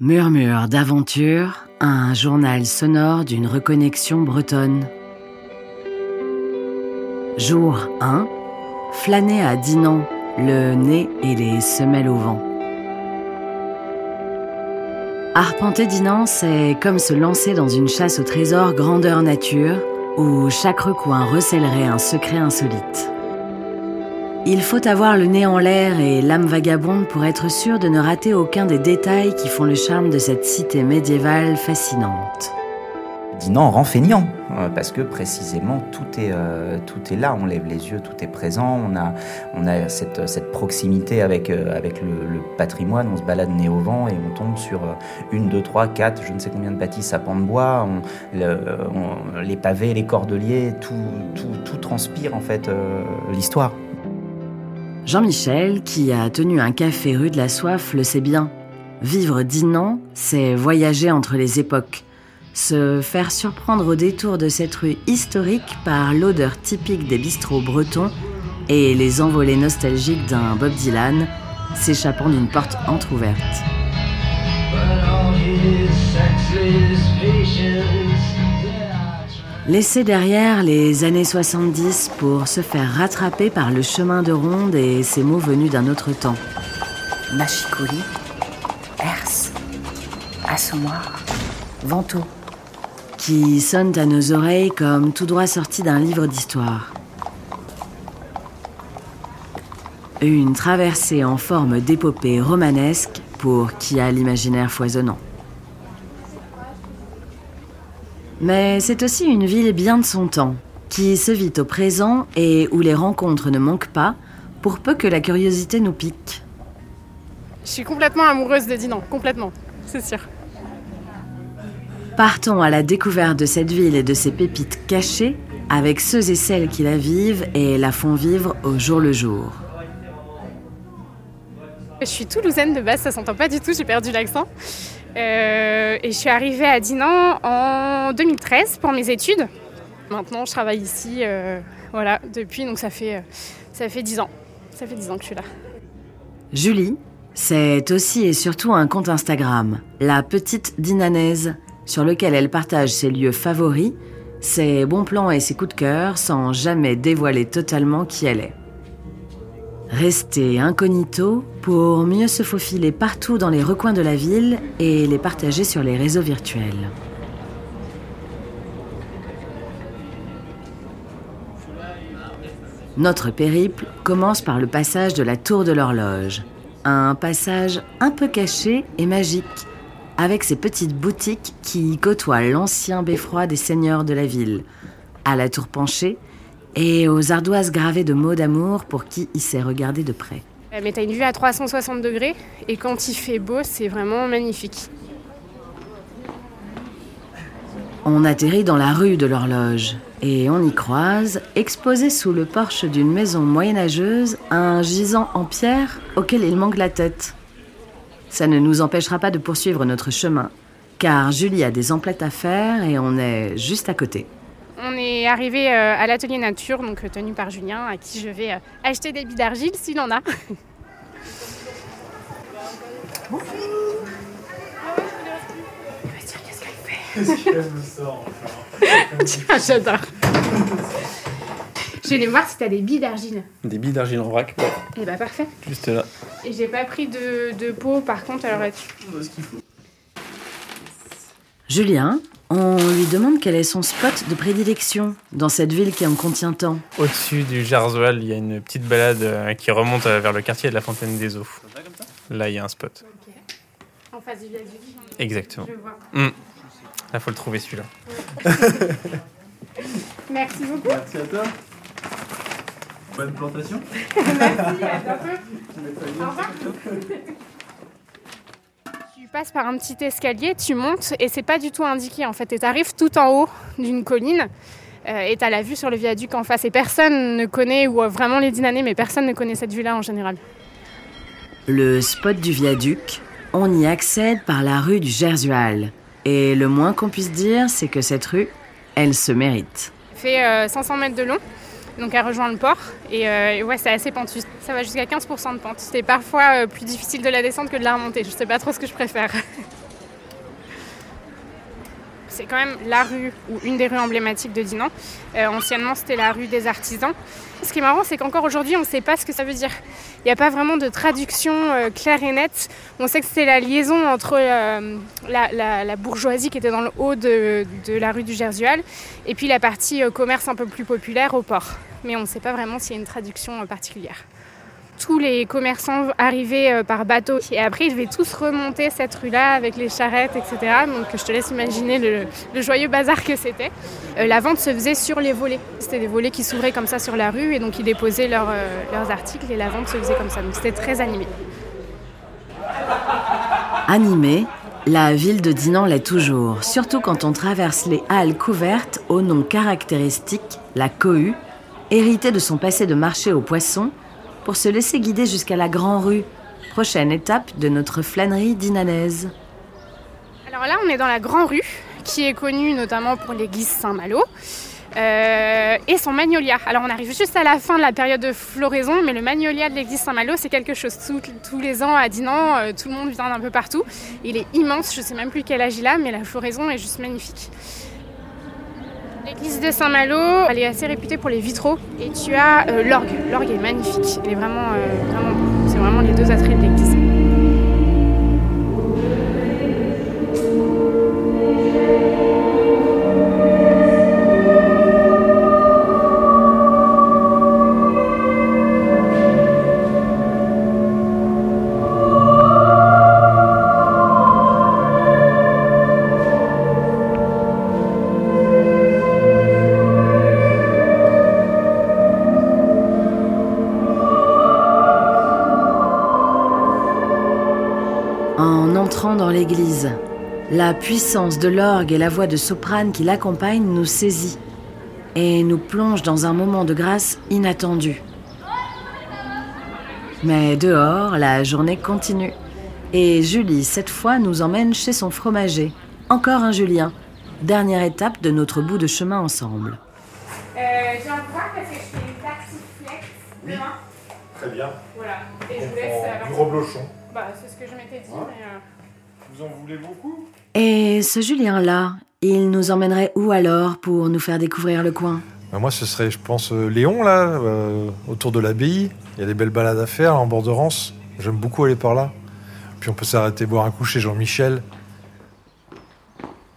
Murmure d'aventure, un journal sonore d'une reconnexion bretonne. Jour 1. Flâner à Dinan, le nez et les semelles au vent. Arpenter Dinan, c'est comme se lancer dans une chasse au trésor grandeur nature, où chaque recoin recèlerait un secret insolite. Il faut avoir le nez en l'air et l'âme vagabonde pour être sûr de ne rater aucun des détails qui font le charme de cette cité médiévale fascinante. Dinan rend feignant, euh, parce que précisément tout est, euh, tout est là, on lève les yeux, tout est présent, on a, on a cette, cette proximité avec, euh, le, patrimoine, on se balade nez au vent et on tombe sur une, deux, trois, quatre, je ne sais combien de bâtisses à pans de bois, les pavés, les cordeliers, tout, tout transpire en fait l'histoire. Jean-Michel, qui a tenu un café rue de la Soif, le sait bien. Vivre Dinan, c'est voyager entre les époques. Se faire surprendre au détour de cette rue historique par l'odeur typique des bistrots bretons et les envolées nostalgiques d'un Bob Dylan s'échappant d'une porte entr'ouverte. Laisser derrière les années 70 pour se faire rattraper par le chemin de ronde et ces mots venus d'un autre temps. Machicoli, Ers, Assommoir, Vento, qui sonnent à nos oreilles comme tout droit sortis d'un livre d'histoire. Une traversée en forme d'épopée romanesque pour qui a l'imaginaire foisonnant. Mais c'est aussi une ville bien de son temps, qui se vit au présent et où les rencontres ne manquent pas, pour peu que la curiosité nous pique. Je suis complètement amoureuse de Dinan, complètement, c'est sûr. Partons à la découverte de cette ville et de ses pépites cachées avec ceux et celles qui la vivent et la font vivre au jour le jour. Je suis toulousaine de base, ça s'entend pas du tout, j'ai perdu l'accent. Euh, et je suis arrivée à Dinan en 2013 pour mes études. Maintenant, je travaille ici, euh, voilà, depuis, donc ça fait, euh, ça fait 10 ans. Ça fait 10 ans que je suis là. Julie, c'est aussi et surtout un compte Instagram, La Petite Dinanaise, sur lequel elle partage ses lieux favoris, ses bons plans et ses coups de cœur sans jamais dévoiler totalement qui elle est. Rester incognito pour mieux se faufiler partout dans les recoins de la ville et les partager sur les réseaux virtuels. Notre périple commence par le passage de la tour de l'horloge. Un passage un peu caché et magique, avec ses petites boutiques qui côtoient l'ancien beffroi des seigneurs de la ville. À la tour penchée, et aux ardoises gravées de mots d'amour pour qui y sait regarder de près. Mais t'as une vue à 360 degrés et quand il fait beau, c'est vraiment magnifique. On atterrit dans la rue de l'horloge et on y croise, exposé sous le porche d'une maison moyenâgeuse, un gisant en pierre auquel il manque la tête. Ça ne nous empêchera pas de poursuivre notre chemin, car Julie a des emplettes à faire et on est juste à côté. On est arrivé euh, à l'atelier nature, donc euh, tenu par Julien, à qui je vais euh, acheter des billes d'argile s'il en a. Qu'est-ce qu'elle me sort Tiens, j'adore. Je vais aller voir si t'as des billes d'argile. Des billes d'argile en vrac Ouais. Eh bah parfait. Juste là. Et j'ai pas pris de, de pot par contre, alors Julien, on lui demande quel est son spot de prédilection dans cette ville qui en contient tant. Au-dessus du Jarzoal, il y a une petite balade euh, qui remonte euh, vers le quartier de la Fontaine des Eaux. Là, il y a un spot. Ok. En face du viaduc. Exactement. Je vois. Hmm. Là, faut le trouver celui-là. Merci beaucoup. Merci à toi. Bonne plantation. Merci, à bientôt. Au revoir. Tu passes par un petit escalier, tu montes et c'est pas du tout indiqué en fait. Et tu arrives tout en haut d'une colline euh, et tu as la vue sur le viaduc en face. Et personne ne connaît, ou euh, vraiment les dînanais, mais personne ne connaît cette vue-là en général. Le spot du viaduc, on y accède par la rue du Gersual. Et le moins qu'on puisse dire, c'est que cette rue, elle se mérite. Ça fait euh, 500 mètres de long, donc elle rejoint le port. Et, euh, ouais, c'est assez pentu. Ça va jusqu'à 15% de pente. C'est parfois euh, plus difficile de la descendre que de la remonter. Je sais pas trop ce que je préfère. c'est quand même la rue ou une des rues emblématiques de Dinan. Euh, anciennement, c'était la rue des artisans. Ce qui est marrant, c'est qu'encore aujourd'hui, on ne sait pas ce que ça veut dire. Il n'y a pas vraiment de traduction claire et nette. On sait que c'était la liaison entre la, la, bourgeoisie qui était dans le haut de, de la rue du Gersual et puis la partie commerce un peu plus populaire au port. Mais on ne sait pas vraiment s'il y a une traduction particulière tous les commerçants arrivaient euh, par bateau. Et après, ils devaient tous remonter cette rue-là avec les charrettes, etc. Donc je te laisse imaginer le, joyeux bazar que c'était. Euh, la vente se faisait sur les volets. C'était des volets qui s'ouvraient comme ça sur la rue et donc ils déposaient euh, leurs articles et la vente se faisait comme ça. Donc c'était très animé. Animé, la ville de Dinan l'est toujours, surtout quand on traverse les halles couvertes au nom caractéristique, la cohue, héritée de son passé de marché aux poissons pour se laisser guider jusqu'à la Grand Rue, prochaine étape de notre flânerie dinanaise. Alors là, on est dans la Grand Rue, qui est connue notamment pour l'église Saint-Malo. Euh, et son magnolia. Alors on arrive juste à la fin de la période de floraison, mais le magnolia de l'église Saint-Malo, c'est quelque chose. Tous, les ans à Dinan, euh, tout le monde vient d'un peu partout. Il est immense, je ne sais même plus quel âge il a, mais la floraison est juste magnifique. L'église de Saint-Malo, elle est assez réputée pour les vitraux. Et tu as euh, l'orgue. L'orgue est magnifique. Il est vraiment, euh, vraiment C'est vraiment les deux attraits de l'église. Dans l'église. La puissance de l'orgue et la voix de soprane qui l'accompagne nous saisit et nous plonge dans un moment de grâce inattendu. Mais dehors, la journée continue. Et Julie, cette fois, nous emmène chez son fromager. Encore un Julien. Dernière étape de notre bout de chemin ensemble. Euh, J'ai un parce que je fais une taxiflex demain. Très bien. Voilà. Et je vous laisse. Du reblochon. Bah, c'est ce que je m'étais dit, mais. Euh, vous en voulez beaucoup? Et ce Julien-là, il nous emmènerait où alors pour nous faire découvrir le coin? Bah, Moi, ce serait, je pense, euh, Léon, là, euh, autour de l'abbaye. Il y a des belles balades à faire en bord de Rance. J'aime beaucoup aller par là. Puis on peut s'arrêter boire un coup chez Jean-Michel.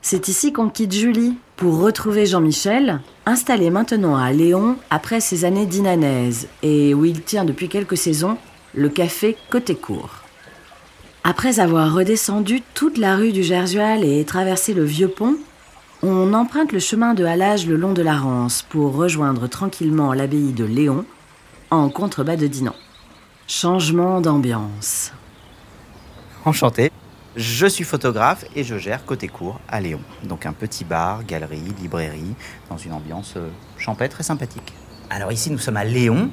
C'est ici qu'on quitte Julie pour retrouver Jean-Michel, installé maintenant à Léon après ses années d'inanaise et où il tient depuis quelques saisons le café Côté Court. Après avoir redescendu toute la rue du Gersual et traversé le vieux pont, on emprunte le chemin de halage le long de la Rance pour rejoindre tranquillement l'abbaye de Léon, en contrebas de Dinan. Changement d'ambiance. Enchanté. Je suis photographe et je gère côté court à Léon. Donc un petit bar, galerie, librairie, dans une ambiance euh, champêtre et sympathique. Alors ici nous sommes à Léon,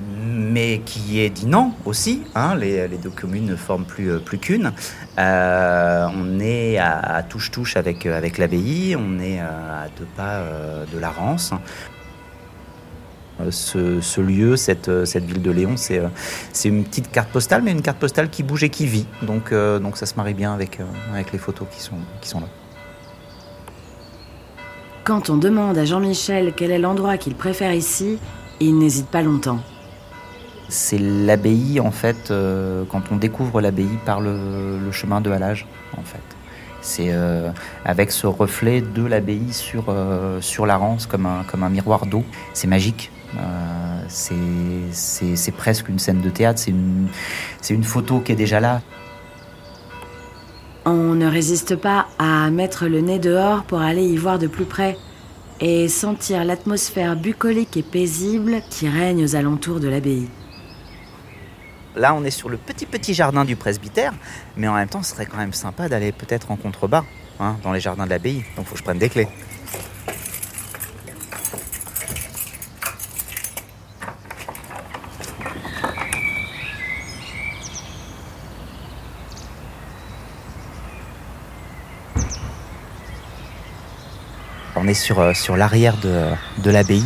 mais qui est Dinan aussi. Hein, les, deux communes ne forment plus, euh, plus qu'une. Euh, on est à touche-touche avec, euh, avec l'abbaye, on est à deux pas de la Rance. Ce, lieu, cette, cette, ville de Léon, c'est une petite carte postale, mais une carte postale qui bouge et qui vit. Donc, donc ça se marie bien avec, avec les photos qui sont, qui sont là. Quand on demande à Jean-Michel quel est l'endroit qu'il préfère ici, il n'hésite pas longtemps c'est l'abbaye en fait euh, quand on découvre l'abbaye par le, chemin de halage en fait. C'est euh, avec ce reflet de l'abbaye sur euh, la rance comme un miroir d'eau. C'est magique. C'est presque une scène de théâtre. C'est une c'est une photo qui est déjà là. On ne résiste pas à mettre le nez dehors pour aller y voir de plus près et sentir l'atmosphère bucolique et paisible qui règne aux alentours de l'abbaye. Là, on est sur le petit petit jardin du presbytère, mais en même temps, ce serait quand même sympa d'aller peut-être en contrebas, hein, dans les jardins de l'abbaye. Donc, faut que je prenne des clés. On est sur, euh, l'arrière de l'abbaye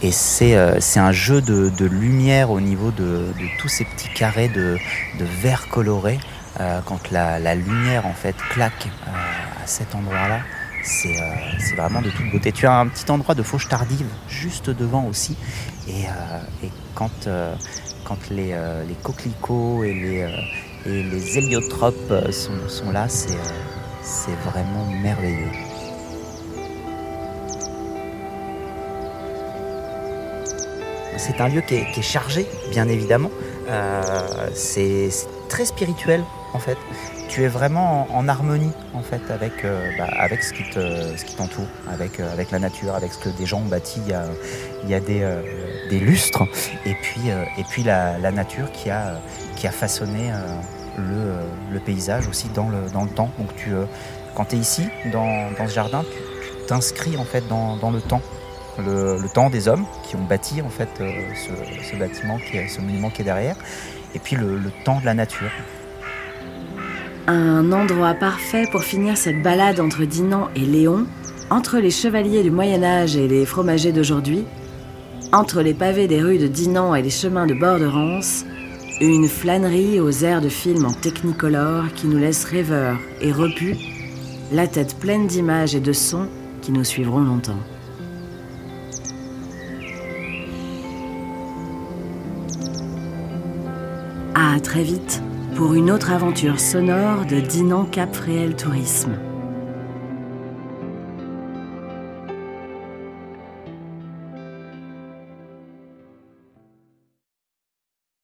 et euh, c'est un jeu de, de, lumière au niveau de, de, tous ces petits carrés de, de vert coloré. Euh, quand la, la, lumière en fait claque euh, à cet endroit-là, c'est c'est vraiment de toute beauté. Tu as un petit endroit de fauche tardive juste devant aussi. Et, et quand, quand les, les, coquelicots et les, et les héliotropes sont, sont là, c'est vraiment merveilleux. C'est un lieu qui est, chargé, bien évidemment. Euh, c'est très spirituel, en fait. Tu es vraiment en, harmonie, en fait, avec, euh, bah, ce qui t'entoure, avec, euh, avec la nature, avec ce que des gens ont bâti il y a, des, lustres, et puis, la, nature qui a, façonné le, paysage aussi dans le, temps. Donc tu, quand tu es ici, dans, ce jardin, tu t'inscris en fait dans le temps le, temps des hommes qui ont bâti en fait euh, ce, bâtiment, ce monument qui est derrière, et puis le, temps de la nature. Un endroit parfait pour finir cette balade entre Dinan et Léon, entre les chevaliers du Moyen Âge et les fromagers d'aujourd'hui, entre les pavés des rues de Dinan et les chemins de bord de Rance, une flânerie aux airs de film en technicolor qui nous laisse rêveurs et repus, la tête pleine d'images et de sons qui nous suivront longtemps. À très vite pour une autre aventure sonore de Dinan Cap Réel Tourisme.